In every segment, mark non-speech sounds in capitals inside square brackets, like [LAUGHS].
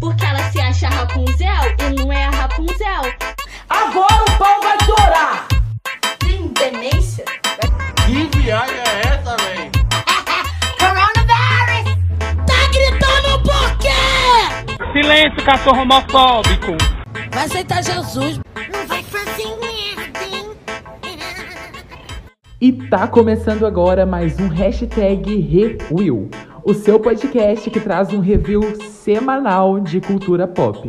Porque ela se acha Rapunzel e não é a Rapunzel. Agora o pau vai torar! Tem demência? Que viagem é essa, véi? [LAUGHS] Coronavirus! Tá gritando por quê? Silêncio, cachorro homofóbico. Vai aceitar Jesus. Não vai fazer merda, hein? E tá começando agora mais um hashtag Review, o seu podcast que traz um review semanal de cultura pop.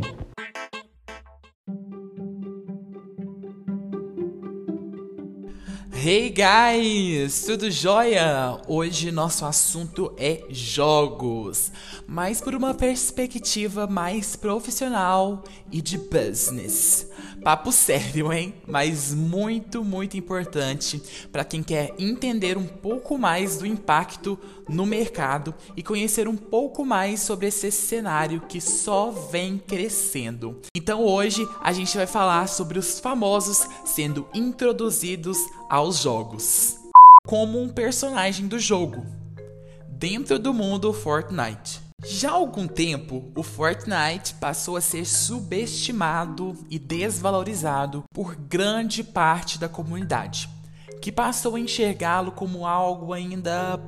Hey guys, tudo jóia? Hoje nosso assunto é jogos, mas por uma perspectiva mais profissional e de business. Papo sério, hein? Mas muito, muito importante para quem quer entender um pouco mais do impacto no mercado e conhecer um pouco mais sobre esse cenário que só vem crescendo. Então hoje a gente vai falar sobre os famosos sendo introduzidos aos jogos como um personagem do jogo dentro do mundo Fortnite. Já há algum tempo, o Fortnite passou a ser subestimado e desvalorizado por grande parte da comunidade, que passou a enxergá-lo como algo ainda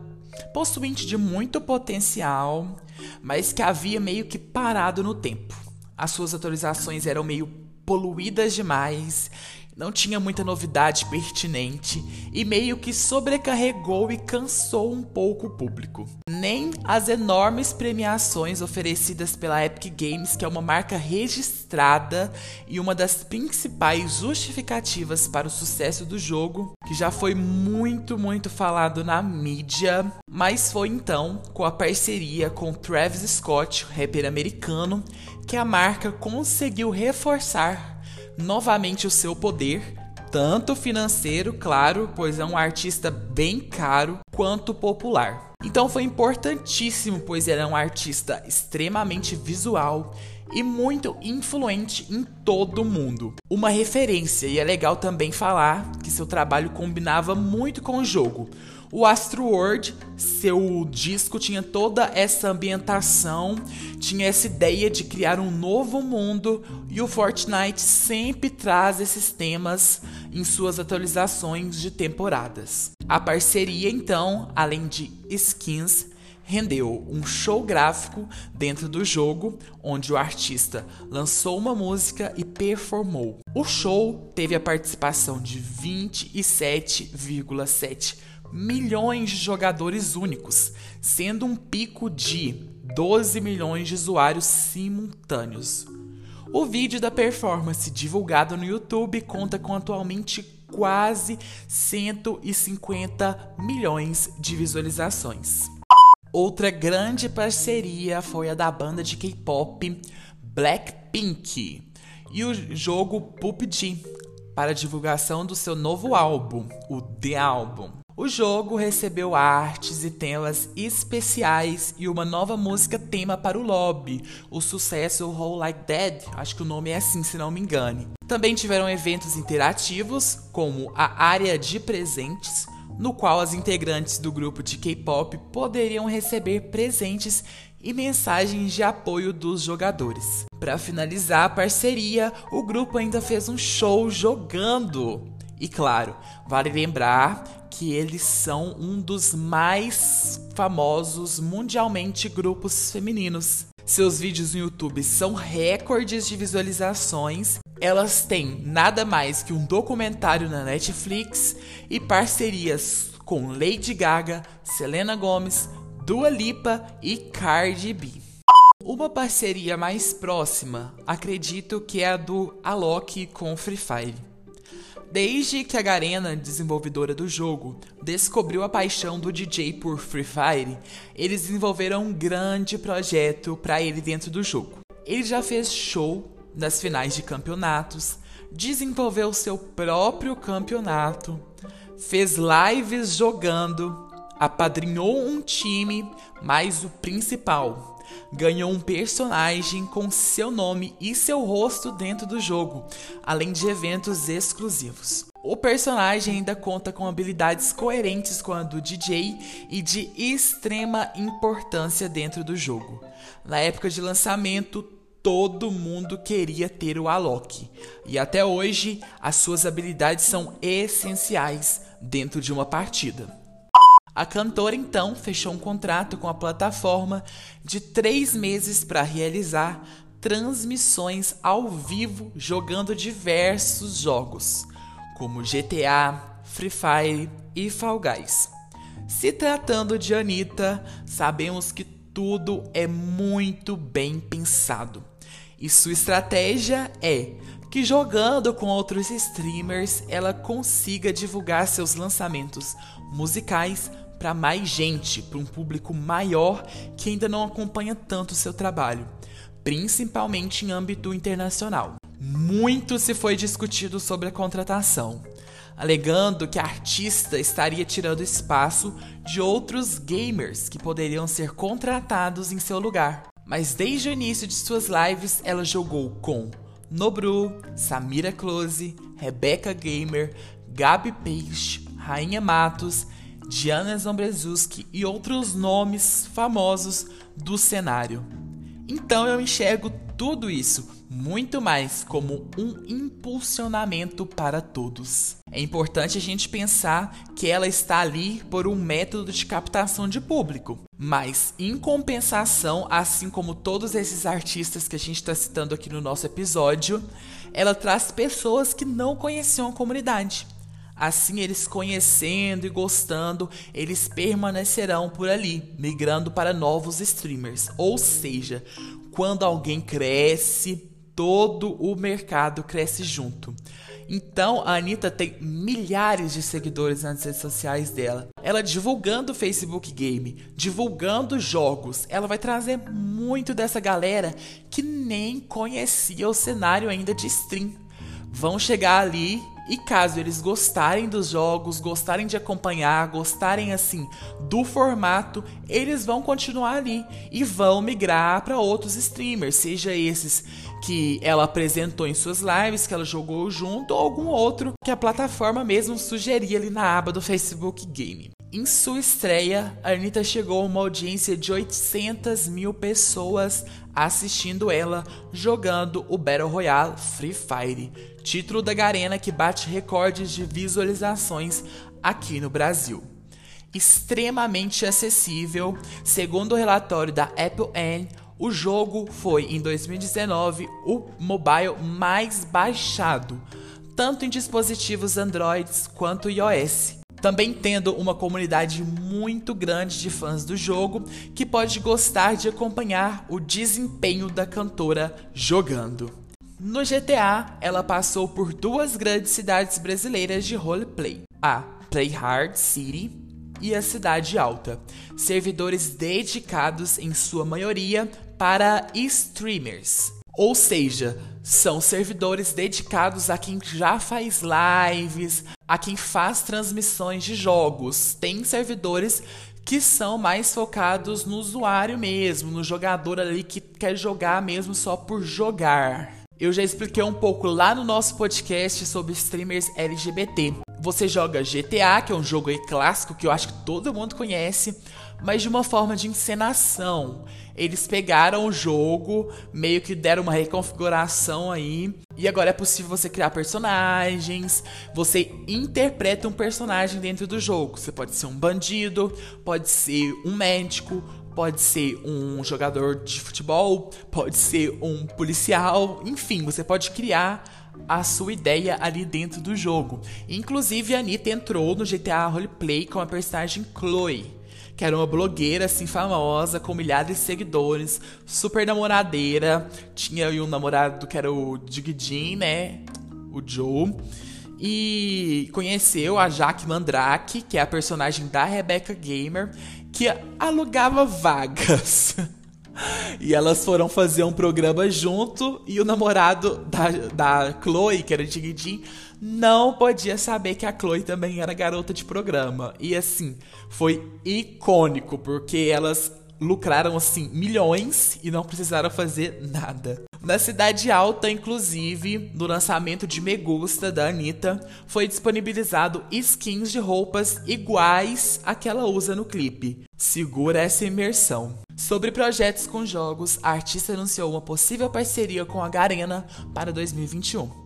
possuinte de muito potencial, mas que havia meio que parado no tempo. As suas atualizações eram meio poluídas demais não tinha muita novidade pertinente e meio que sobrecarregou e cansou um pouco o público. Nem as enormes premiações oferecidas pela Epic Games, que é uma marca registrada e uma das principais justificativas para o sucesso do jogo, que já foi muito, muito falado na mídia, mas foi então com a parceria com Travis Scott, rapper americano, que a marca conseguiu reforçar novamente o seu poder, tanto financeiro, claro, pois é um artista bem caro, quanto popular. Então foi importantíssimo, pois ele é um artista extremamente visual e muito influente em todo o mundo. Uma referência, e é legal também falar que seu trabalho combinava muito com o jogo. O Astro World, seu disco tinha toda essa ambientação, tinha essa ideia de criar um novo mundo e o Fortnite sempre traz esses temas em suas atualizações de temporadas. A parceria, então, além de skins, rendeu um show gráfico dentro do jogo, onde o artista lançou uma música e performou. O show teve a participação de 27,7 milhões de jogadores únicos, sendo um pico de 12 milhões de usuários simultâneos. O vídeo da performance divulgado no YouTube conta com atualmente quase 150 milhões de visualizações. Outra grande parceria foi a da banda de K-pop Blackpink e o jogo PUBG para a divulgação do seu novo álbum, o The Album. O jogo recebeu artes e temas especiais e uma nova música tema para o lobby, o sucesso Whole Like Dead, acho que o nome é assim se não me engane. Também tiveram eventos interativos, como a área de presentes, no qual as integrantes do grupo de K-pop poderiam receber presentes e mensagens de apoio dos jogadores. Para finalizar a parceria, o grupo ainda fez um show jogando. E claro, vale lembrar que eles são um dos mais famosos mundialmente grupos femininos. Seus vídeos no YouTube são recordes de visualizações. Elas têm nada mais que um documentário na Netflix e parcerias com Lady Gaga, Selena Gomez, Dua Lipa e Cardi B. Uma parceria mais próxima, acredito que é a do Alok com Free Fire. Desde que a Garena, desenvolvedora do jogo, descobriu a paixão do DJ por Free Fire, eles desenvolveram um grande projeto para ele dentro do jogo. Ele já fez show nas finais de campeonatos, desenvolveu seu próprio campeonato, fez lives jogando, apadrinhou um time, mas o principal, ganhou um personagem com seu nome e seu rosto dentro do jogo, além de eventos exclusivos. O personagem ainda conta com habilidades coerentes com a do DJ e de extrema importância dentro do jogo. Na época de lançamento, todo mundo queria ter o Alok. E até hoje, as suas habilidades são essenciais dentro de uma partida. A cantora então fechou um contrato com a plataforma de três meses para realizar transmissões ao vivo jogando diversos jogos, como GTA, Free Fire e Fall Guys. Se tratando de Anitta, sabemos que tudo é muito bem pensado. E sua estratégia é que jogando com outros streamers, ela consiga divulgar seus lançamentos musicais para mais gente, para um público maior que ainda não acompanha tanto seu trabalho, principalmente em âmbito internacional. Muito se foi discutido sobre a contratação, alegando que a artista estaria tirando espaço de outros gamers que poderiam ser contratados em seu lugar. Mas desde o início de suas lives, ela jogou com Nobru, Samira Close, Rebecca Gamer, Gabi Peixe, Rainha Matos, Diana Zombrezuski e outros nomes famosos do cenário. Então eu enxergo tudo isso muito mais como um impulsionamento para todos. É importante a gente pensar que ela está ali por um método de captação de público, mas em compensação, assim como todos esses artistas que a gente está citando aqui no nosso episódio, ela traz pessoas que não conheciam a comunidade. Assim, eles conhecendo e gostando, eles permanecerão por ali, migrando para novos streamers. Ou seja, quando alguém cresce, todo o mercado cresce junto. Então a Anitta tem milhares de seguidores nas redes sociais dela. Ela divulgando o Facebook Game, divulgando jogos, ela vai trazer muito dessa galera que nem conhecia o cenário ainda de stream. Vão chegar ali e caso eles gostarem dos jogos, gostarem de acompanhar, gostarem assim do formato, eles vão continuar ali e vão migrar para outros streamers, seja esses que ela apresentou em suas lives, que ela jogou junto, ou algum outro que a plataforma mesmo sugeria ali na aba do Facebook Game. Em sua estreia, a Anitta chegou a uma audiência de 800 mil pessoas assistindo ela jogando o Battle Royale Free Fire, título da Garena que bate recordes de visualizações aqui no Brasil. Extremamente acessível, segundo o relatório da Apple N, o jogo foi, em 2019, o mobile mais baixado, tanto em dispositivos Android quanto iOS. Também tendo uma comunidade muito grande de fãs do jogo que pode gostar de acompanhar o desempenho da cantora jogando. No GTA, ela passou por duas grandes cidades brasileiras de roleplay: a Play Hard City e a Cidade Alta, servidores dedicados em sua maioria para streamers. Ou seja, são servidores dedicados a quem já faz lives, a quem faz transmissões de jogos. Tem servidores que são mais focados no usuário mesmo, no jogador ali que quer jogar mesmo só por jogar. Eu já expliquei um pouco lá no nosso podcast sobre streamers LGBT. Você joga GTA, que é um jogo clássico que eu acho que todo mundo conhece, mas de uma forma de encenação. Eles pegaram o jogo, meio que deram uma reconfiguração aí, e agora é possível você criar personagens, você interpreta um personagem dentro do jogo. Você pode ser um bandido, pode ser um médico, pode ser um jogador de futebol, pode ser um policial, enfim, você pode criar a sua ideia ali dentro do jogo. Inclusive, a Anitta entrou no GTA Roleplay com a personagem Chloe, que era uma blogueira assim famosa, com milhares de seguidores, super namoradeira. Tinha aí um namorado que era o Digidin, né? O Joe. E conheceu a Jaque Mandrake, que é a personagem da Rebecca Gamer, que alugava vagas. [LAUGHS] E elas foram fazer um programa junto e o namorado da, da Chloe, que era Digidin, não podia saber que a Chloe também era garota de programa. E assim, foi icônico, porque elas lucraram assim milhões e não precisaram fazer nada. Na Cidade Alta, inclusive, no lançamento de Me Gusta da Anitta, foi disponibilizado skins de roupas iguais à que ela usa no clipe. Segura essa imersão. Sobre projetos com jogos, a artista anunciou uma possível parceria com a Garena para 2021.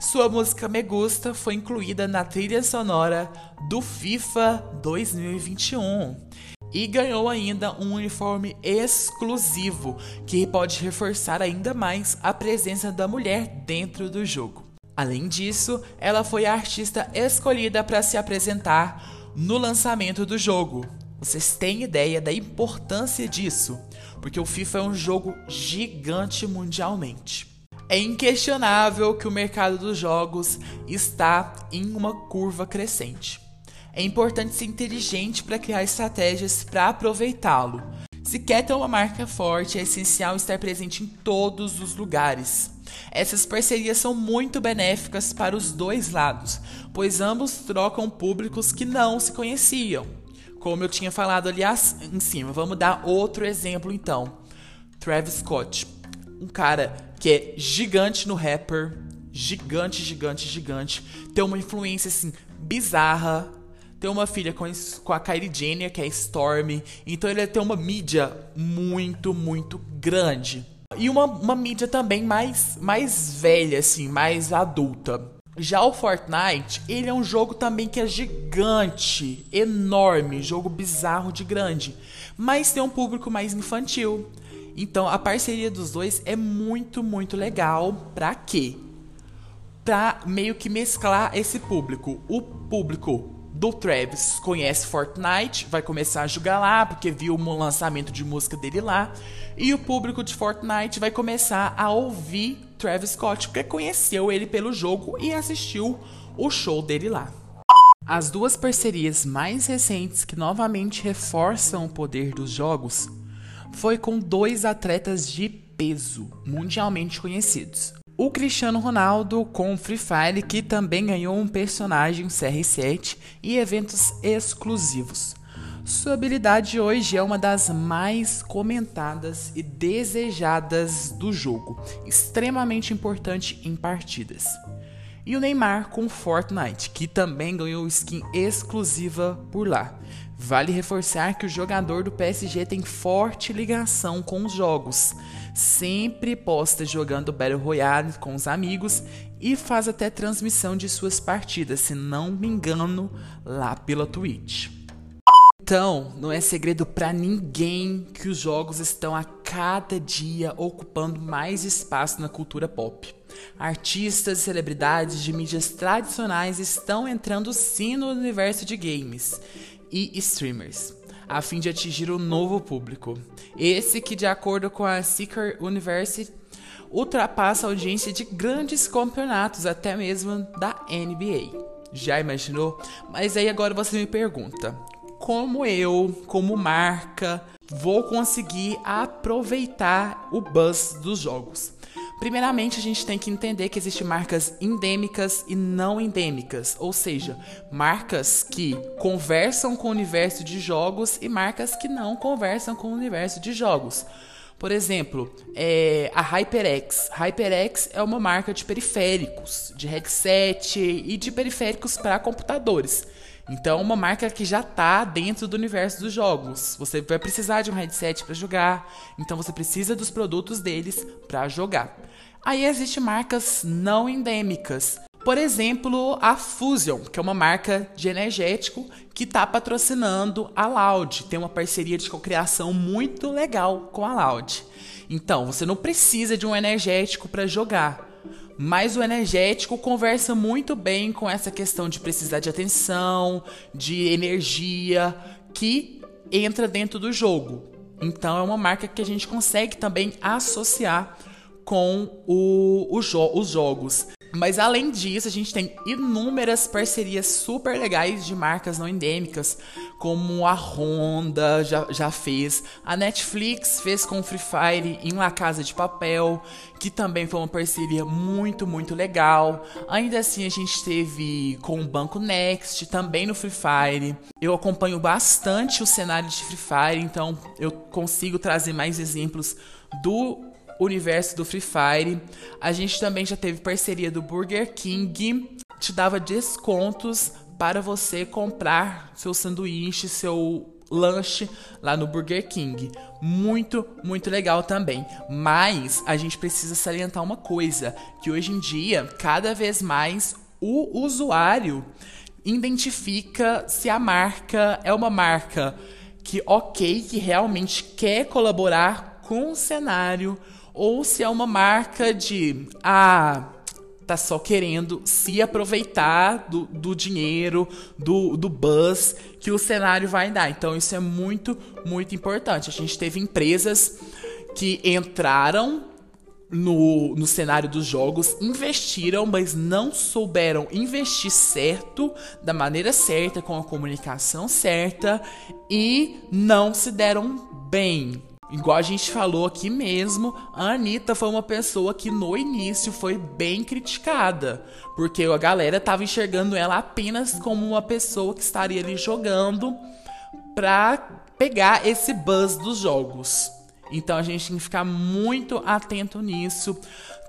Sua música Me Gusta foi incluída na trilha sonora do FIFA 2021 e ganhou ainda um uniforme exclusivo que pode reforçar ainda mais a presença da mulher dentro do jogo. Além disso, ela foi a artista escolhida para se apresentar no lançamento do jogo. Vocês têm ideia da importância disso? Porque o FIFA é um jogo gigante mundialmente. É inquestionável que o mercado dos jogos está em uma curva crescente. É importante ser inteligente para criar estratégias para aproveitá-lo. Se quer ter uma marca forte, é essencial estar presente em todos os lugares. Essas parcerias são muito benéficas para os dois lados, pois ambos trocam públicos que não se conheciam. Como eu tinha falado ali em cima, vamos dar outro exemplo então. Travis Scott, um cara que é gigante no rapper, gigante, gigante, gigante, tem uma influência assim bizarra, tem uma filha com, com a Kylie Jenner, que é Stormy, então ele tem uma mídia muito, muito grande. E uma, uma mídia também mais, mais velha, assim, mais adulta. Já o Fortnite, ele é um jogo também que é gigante, enorme, jogo bizarro de grande, mas tem um público mais infantil. Então a parceria dos dois é muito, muito legal. Pra quê? Pra meio que mesclar esse público. O público do Travis conhece Fortnite, vai começar a jogar lá porque viu o lançamento de música dele lá. E o público de Fortnite vai começar a ouvir Travis Scott porque conheceu ele pelo jogo e assistiu o show dele lá. As duas parcerias mais recentes que novamente reforçam o poder dos jogos foi com dois atletas de peso mundialmente conhecidos. O Cristiano Ronaldo com Free Fire, que também ganhou um personagem CR7 e eventos exclusivos. Sua habilidade hoje é uma das mais comentadas e desejadas do jogo, extremamente importante em partidas. E o Neymar com Fortnite, que também ganhou skin exclusiva por lá. Vale reforçar que o jogador do PSG tem forte ligação com os jogos. Sempre posta jogando Battle Royale com os amigos e faz até transmissão de suas partidas, se não me engano, lá pela Twitch. Então, não é segredo para ninguém que os jogos estão a cada dia ocupando mais espaço na cultura pop. Artistas e celebridades de mídias tradicionais estão entrando sim no universo de games e streamers, a fim de atingir um novo público. Esse que, de acordo com a Seeker University, ultrapassa a audiência de grandes campeonatos, até mesmo da NBA. Já imaginou? Mas aí agora você me pergunta: como eu, como marca, vou conseguir aproveitar o buzz dos jogos? Primeiramente, a gente tem que entender que existem marcas endêmicas e não endêmicas, ou seja, marcas que conversam com o universo de jogos e marcas que não conversam com o universo de jogos. Por exemplo, é, a HyperX. HyperX é uma marca de periféricos, de headset e de periféricos para computadores. Então, é uma marca que já está dentro do universo dos jogos. Você vai precisar de um headset para jogar, então você precisa dos produtos deles para jogar. Aí existem marcas não endêmicas. Por exemplo, a Fusion, que é uma marca de energético que está patrocinando a Loud. Tem uma parceria de cocriação muito legal com a Loud. Então, você não precisa de um energético para jogar. Mas o energético conversa muito bem com essa questão de precisar de atenção, de energia, que entra dentro do jogo. Então é uma marca que a gente consegue também associar com o, o jo os jogos. Mas além disso, a gente tem inúmeras parcerias super legais de marcas não endêmicas, como a Honda já, já fez, a Netflix fez com o Free Fire em La Casa de Papel, que também foi uma parceria muito, muito legal. Ainda assim, a gente teve com o Banco Next, também no Free Fire. Eu acompanho bastante o cenário de Free Fire, então eu consigo trazer mais exemplos do universo do Free Fire. A gente também já teve parceria do Burger King, te dava descontos para você comprar seu sanduíche, seu lanche lá no Burger King. Muito, muito legal também. Mas a gente precisa salientar uma coisa, que hoje em dia, cada vez mais o usuário identifica se a marca é uma marca que OK, que realmente quer colaborar com o cenário ou se é uma marca de ah, tá só querendo se aproveitar do, do dinheiro, do, do buzz que o cenário vai dar. Então isso é muito, muito importante. A gente teve empresas que entraram no, no cenário dos jogos, investiram, mas não souberam investir certo, da maneira certa, com a comunicação certa e não se deram bem. Igual a gente falou aqui mesmo, a Anitta foi uma pessoa que no início foi bem criticada. Porque a galera tava enxergando ela apenas como uma pessoa que estaria ali jogando pra pegar esse buzz dos jogos. Então a gente tem que ficar muito atento nisso,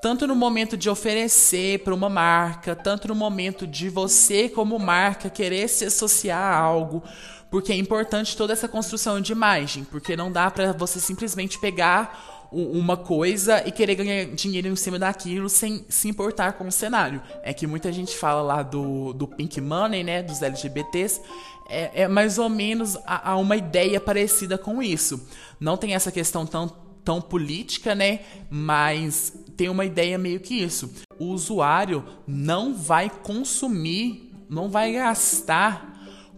tanto no momento de oferecer para uma marca, tanto no momento de você como marca querer se associar a algo, porque é importante toda essa construção de imagem, porque não dá para você simplesmente pegar uma coisa e querer ganhar dinheiro em cima daquilo sem se importar com o cenário. É que muita gente fala lá do, do Pink Money, né, dos LGBTs, é, é mais ou menos a, uma ideia parecida com isso. Não tem essa questão tão, tão política, né? Mas tem uma ideia meio que isso. O usuário não vai consumir, não vai gastar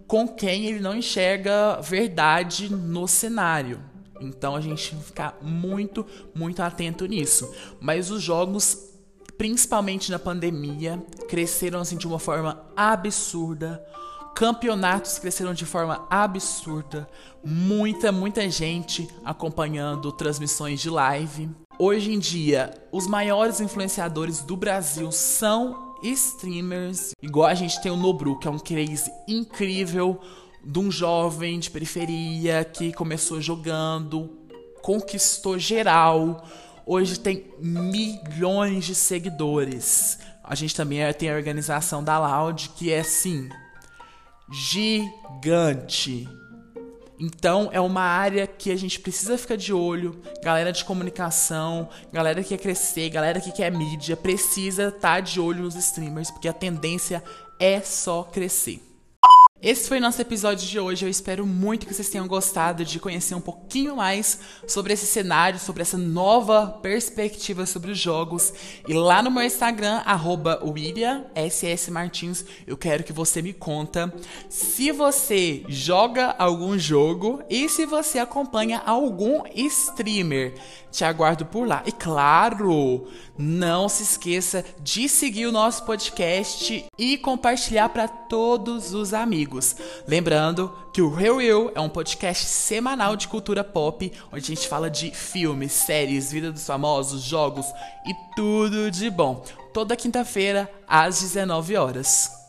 com quem ele não enxerga verdade no cenário. Então a gente tem que ficar muito, muito atento nisso. Mas os jogos, principalmente na pandemia, cresceram assim de uma forma absurda campeonatos cresceram de forma absurda, muita, muita gente acompanhando transmissões de live. Hoje em dia, os maiores influenciadores do Brasil são streamers. Igual a gente tem o Nobru, que é um craze incrível de um jovem de periferia que começou jogando, conquistou geral. Hoje tem milhões de seguidores. A gente também tem a organização da Loud, que é assim, gigante. Então é uma área que a gente precisa ficar de olho. Galera de comunicação, galera que quer crescer, galera que quer mídia, precisa estar tá de olho nos streamers, porque a tendência é só crescer. Esse foi nosso episódio de hoje. Eu espero muito que vocês tenham gostado de conhecer um pouquinho mais sobre esse cenário, sobre essa nova perspectiva sobre os jogos. E lá no meu Instagram, arroba Martins, eu quero que você me conta se você joga algum jogo e se você acompanha algum streamer. Te aguardo por lá. E claro, não se esqueça de seguir o nosso podcast e compartilhar para todos os amigos. Lembrando que o Real Will é um podcast semanal de cultura pop, onde a gente fala de filmes, séries, vida dos famosos, jogos e tudo de bom. Toda quinta-feira às 19 horas.